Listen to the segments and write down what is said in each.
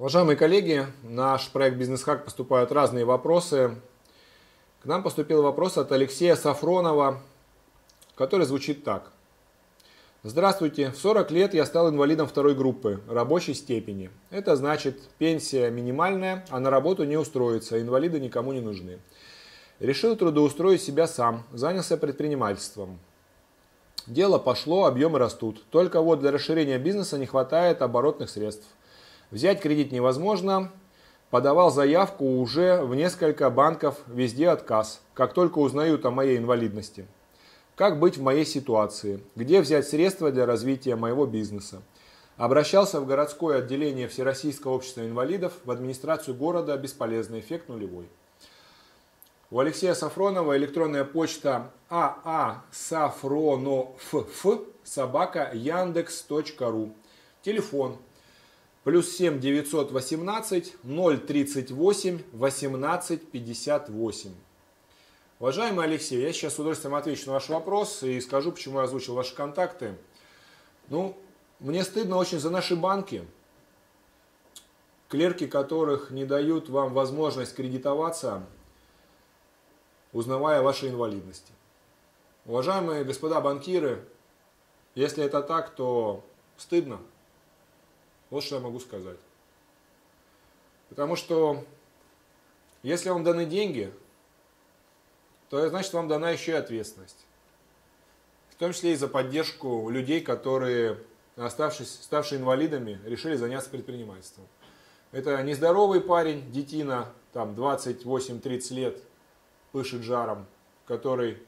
Уважаемые коллеги, наш проект «Бизнес-хак» поступают разные вопросы. К нам поступил вопрос от Алексея Сафронова, который звучит так. Здравствуйте, в 40 лет я стал инвалидом второй группы, рабочей степени. Это значит, пенсия минимальная, а на работу не устроиться, инвалиды никому не нужны. Решил трудоустроить себя сам, занялся предпринимательством. Дело пошло, объемы растут. Только вот для расширения бизнеса не хватает оборотных средств. Взять кредит невозможно. Подавал заявку уже в несколько банков, везде отказ, как только узнают о моей инвалидности. Как быть в моей ситуации? Где взять средства для развития моего бизнеса? Обращался в городское отделение Всероссийского общества инвалидов, в администрацию города, бесполезный эффект нулевой. У Алексея Сафронова электронная почта аасафронов собака яндекс.ру. Телефон плюс 7 918 038 18 58. Уважаемый Алексей, я сейчас с удовольствием отвечу на ваш вопрос и скажу, почему я озвучил ваши контакты. Ну, мне стыдно очень за наши банки, клерки которых не дают вам возможность кредитоваться, узнавая о вашей инвалидности. Уважаемые господа банкиры, если это так, то стыдно. Вот что я могу сказать. Потому что если вам даны деньги, то значит вам дана еще и ответственность. В том числе и за поддержку людей, которые, оставшись, ставшие инвалидами, решили заняться предпринимательством. Это нездоровый парень, детина, там 28-30 лет, пышет жаром, который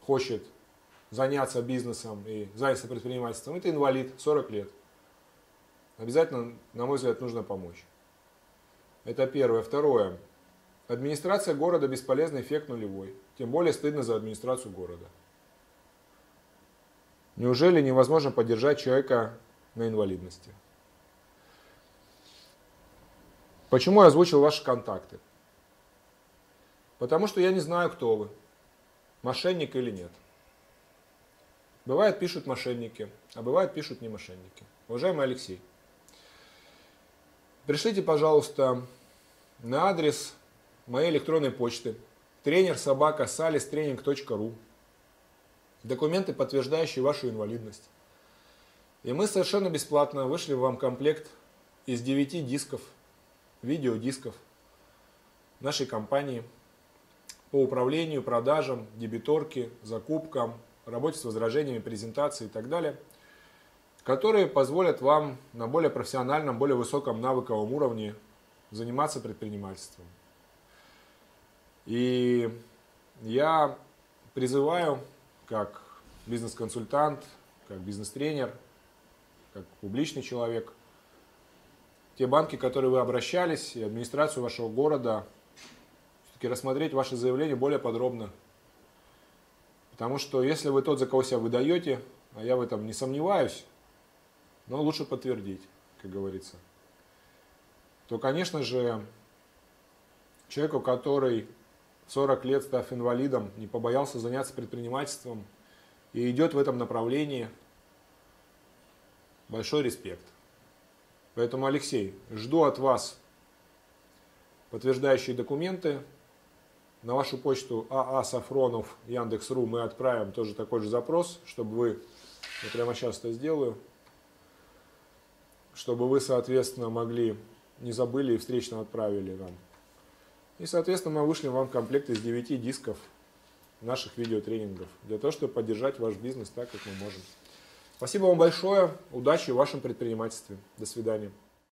хочет заняться бизнесом и заняться предпринимательством. Это инвалид, 40 лет. Обязательно, на мой взгляд, нужно помочь. Это первое. Второе. Администрация города бесполезный эффект нулевой. Тем более стыдно за администрацию города. Неужели невозможно поддержать человека на инвалидности? Почему я озвучил ваши контакты? Потому что я не знаю, кто вы. Мошенник или нет. Бывает пишут мошенники, а бывает пишут не мошенники. Уважаемый Алексей, пришлите, пожалуйста, на адрес моей электронной почты тренер собака salistraining.ru документы, подтверждающие вашу инвалидность. И мы совершенно бесплатно вышли вам комплект из 9 дисков, видеодисков нашей компании по управлению, продажам, дебиторке, закупкам, работе с возражениями, презентации и так далее, которые позволят вам на более профессиональном, более высоком навыковом уровне заниматься предпринимательством. И я призываю, как бизнес-консультант, как бизнес-тренер, как публичный человек, те банки, которые вы обращались, и администрацию вашего города, все-таки рассмотреть ваше заявление более подробно. Потому что если вы тот, за кого себя выдаете, а я в этом не сомневаюсь, но лучше подтвердить, как говорится, то, конечно же, человеку, который 40 лет став инвалидом, не побоялся заняться предпринимательством и идет в этом направлении. Большой респект. Поэтому, Алексей, жду от вас подтверждающие документы. На вашу почту АА Сафронов Яндекс.ру мы отправим тоже такой же запрос, чтобы вы, я прямо сейчас это сделаю, чтобы вы, соответственно, могли, не забыли и встречно отправили нам и, соответственно, мы вышли вам комплект из 9 дисков наших видеотренингов, для того, чтобы поддержать ваш бизнес так, как мы можем. Спасибо вам большое, удачи в вашем предпринимательстве. До свидания.